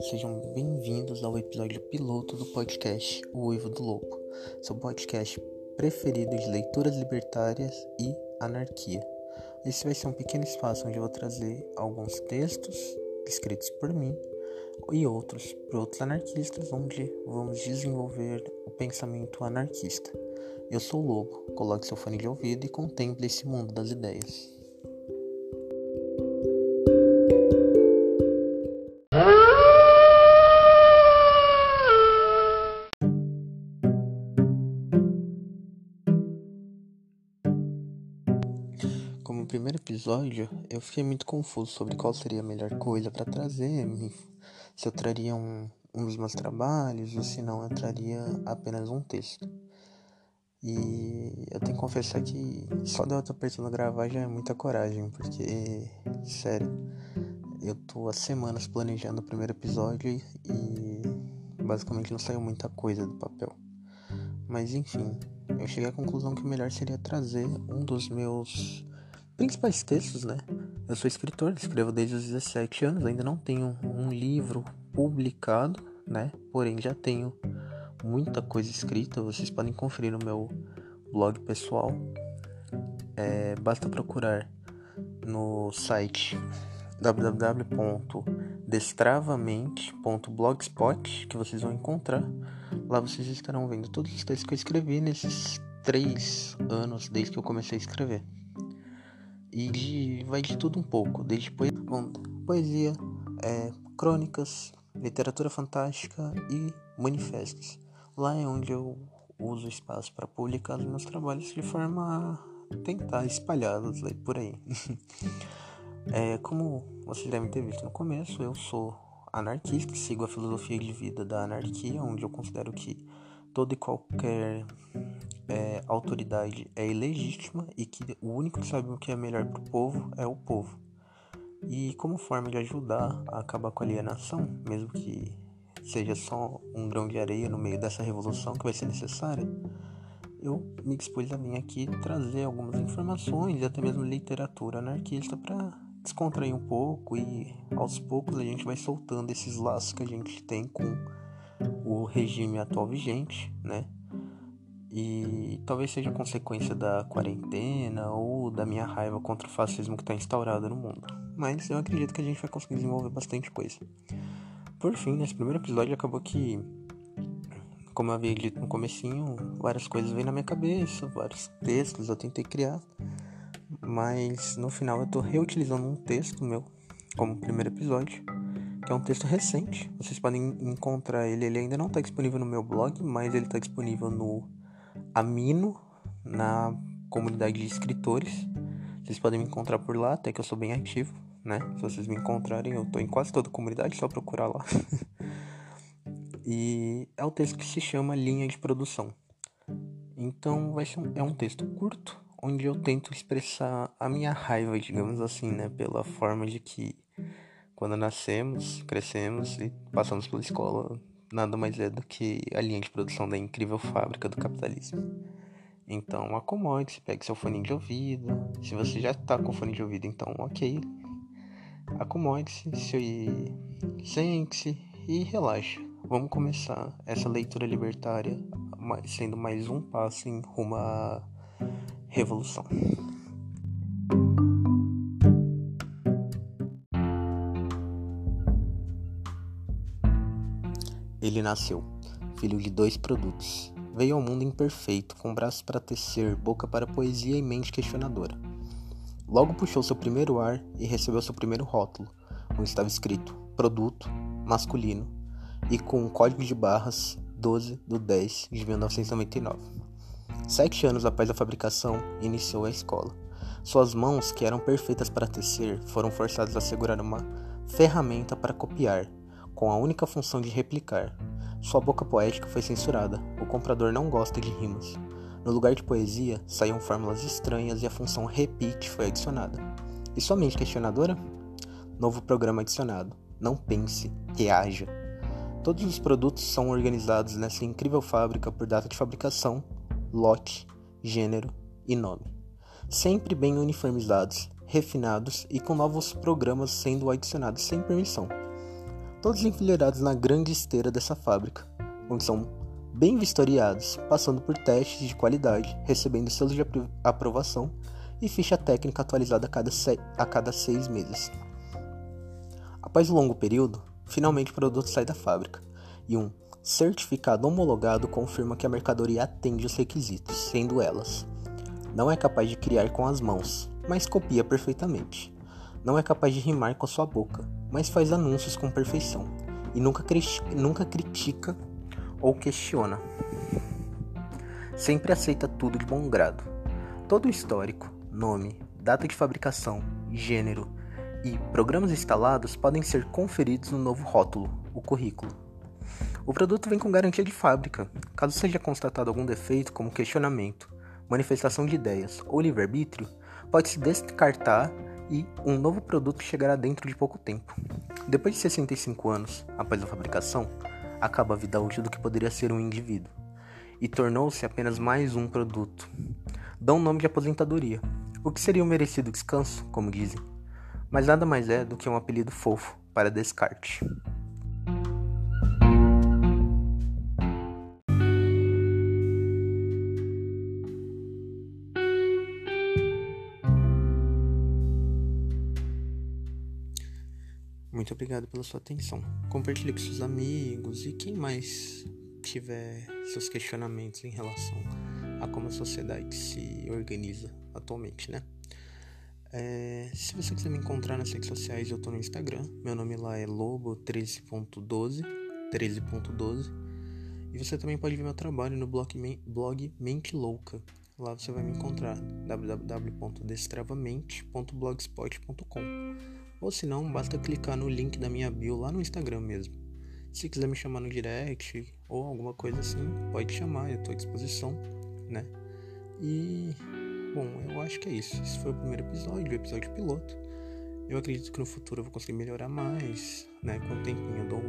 sejam bem-vindos ao episódio piloto do podcast O Uivo do Lobo, seu podcast preferido de leituras libertárias e anarquia. Esse vai ser um pequeno espaço onde eu vou trazer alguns textos escritos por mim e outros por outros anarquistas, onde vamos desenvolver o pensamento anarquista. Eu sou o Lobo, coloque seu fone de ouvido e contemple esse mundo das ideias. Como primeiro episódio, eu fiquei muito confuso sobre qual seria a melhor coisa para trazer, se eu traria um, um dos meus trabalhos ou se não eu traria apenas um texto. E eu tenho que confessar que só de eu estar gravar já é muita coragem, porque, sério, eu tô há semanas planejando o primeiro episódio e basicamente não saiu muita coisa do papel. Mas enfim, eu cheguei à conclusão que o melhor seria trazer um dos meus principais textos, né? Eu sou escritor, escrevo desde os 17 anos, ainda não tenho um livro publicado, né? Porém já tenho muita coisa escrita, vocês podem conferir no meu blog pessoal. É, basta procurar no site www.destravamente.blogspot que vocês vão encontrar. Lá vocês estarão vendo todos os textos que eu escrevi nesses três anos desde que eu comecei a escrever. E de, vai de tudo um pouco, desde poesia, é, crônicas, literatura fantástica e manifestos. Lá é onde eu uso o espaço para publicar os meus trabalhos de forma a tentar espalhá-los por aí. é, como vocês devem ter visto no começo, eu sou anarquista, sigo a filosofia de vida da anarquia, onde eu considero que toda e qualquer é, autoridade é ilegítima e que o único que sabe o que é melhor para o povo é o povo. E como forma de ajudar a acabar com a alienação, mesmo que seja só um grão de areia no meio dessa revolução que vai ser necessária, eu me dispus a vir aqui trazer algumas informações e até mesmo literatura anarquista para descontrair um pouco e aos poucos a gente vai soltando esses laços que a gente tem com o regime atual vigente, né? E talvez seja consequência da quarentena ou da minha raiva contra o fascismo que está instaurado no mundo. Mas eu acredito que a gente vai conseguir desenvolver bastante coisa. Por fim, nesse primeiro episódio acabou que, como eu havia dito no comecinho, várias coisas veio na minha cabeça, vários textos eu tentei criar, mas no final eu tô reutilizando um texto meu como primeiro episódio, que é um texto recente. Vocês podem encontrar ele, ele ainda não está disponível no meu blog, mas ele está disponível no Amino, na comunidade de escritores. Vocês podem me encontrar por lá, até que eu sou bem ativo né? Se vocês me encontrarem, eu tô em quase toda a comunidade, só procurar lá. e é o texto que se chama Linha de Produção. Então vai ser um, é um texto curto, onde eu tento expressar a minha raiva, digamos assim, né? Pela forma de que quando nascemos, crescemos e passamos pela escola, nada mais é do que a linha de produção da incrível fábrica do capitalismo. Então acomode-se, pegue seu fone de ouvido. Se você já tá com fone de ouvido, então ok, Acomode-se, se sente-se e relaxe. Vamos começar essa leitura libertária sendo mais um passo em rumo à revolução. Ele nasceu, filho de dois produtos. Veio ao mundo imperfeito, com braços para tecer, boca para poesia e mente questionadora. Logo puxou seu primeiro ar e recebeu seu primeiro rótulo, onde estava escrito Produto Masculino e com um código de barras 12 do 10 de 1999. Sete anos após a fabricação, iniciou a escola. Suas mãos, que eram perfeitas para tecer, foram forçadas a segurar uma ferramenta para copiar, com a única função de replicar. Sua boca poética foi censurada. O comprador não gosta de rimas. No lugar de poesia, saíam fórmulas estranhas e a função repeat foi adicionada. E sua mente questionadora? Novo programa adicionado. Não pense, reaja. Todos os produtos são organizados nessa incrível fábrica por data de fabricação, lote, gênero e nome. Sempre bem uniformizados, refinados e com novos programas sendo adicionados sem permissão. Todos enfileirados na grande esteira dessa fábrica, onde são bem vistoriados, passando por testes de qualidade, recebendo selos de aprovação e ficha técnica atualizada a cada, a cada seis meses. Após um longo período, finalmente o produto sai da fábrica e um certificado homologado confirma que a mercadoria atende os requisitos, sendo elas: não é capaz de criar com as mãos, mas copia perfeitamente. Não é capaz de rimar com a sua boca, mas faz anúncios com perfeição e nunca, nunca critica ou questiona. Sempre aceita tudo de bom grado. Todo o histórico, nome, data de fabricação, gênero e programas instalados podem ser conferidos no novo rótulo, o currículo. O produto vem com garantia de fábrica. Caso seja constatado algum defeito, como questionamento, manifestação de ideias ou livre-arbítrio, pode-se descartar e um novo produto chegará dentro de pouco tempo. Depois de 65 anos após a fabricação, acaba a vida útil do que poderia ser um indivíduo e tornou-se apenas mais um produto. Dão nome de aposentadoria, o que seria um merecido descanso, como dizem, mas nada mais é do que um apelido fofo para descarte. Muito obrigado pela sua atenção. Compartilhe com seus amigos e quem mais tiver seus questionamentos em relação a como a sociedade se organiza atualmente, né? É, se você quiser me encontrar nas redes sociais, eu estou no Instagram. Meu nome lá é lobo13.12, 13.12. E você também pode ver meu trabalho no blog, blog Mente Louca. Lá você vai me encontrar www.destravamente.blogspot.com. Ou se não, basta clicar no link da minha bio lá no Instagram mesmo. Se quiser me chamar no direct ou alguma coisa assim, pode chamar, eu estou à disposição, né? E bom, eu acho que é isso. Esse foi o primeiro episódio, o episódio piloto. Eu acredito que no futuro eu vou conseguir melhorar mais, né? Com o tempinho eu dou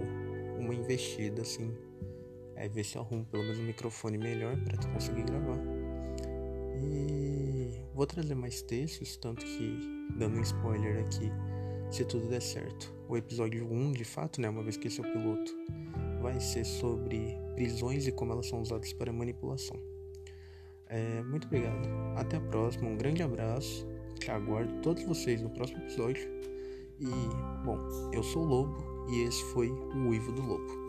uma investida assim, é ver se eu arrumo pelo menos um microfone melhor para conseguir gravar. E vou trazer mais textos, tanto que dando um spoiler aqui, se tudo der certo. O episódio 1, de fato, né, uma vez que esse é o piloto, vai ser sobre prisões e como elas são usadas para manipulação. É, muito obrigado. Até a próxima. Um grande abraço. Te aguardo todos vocês no próximo episódio. E, bom, eu sou o Lobo e esse foi o Uivo do Lobo.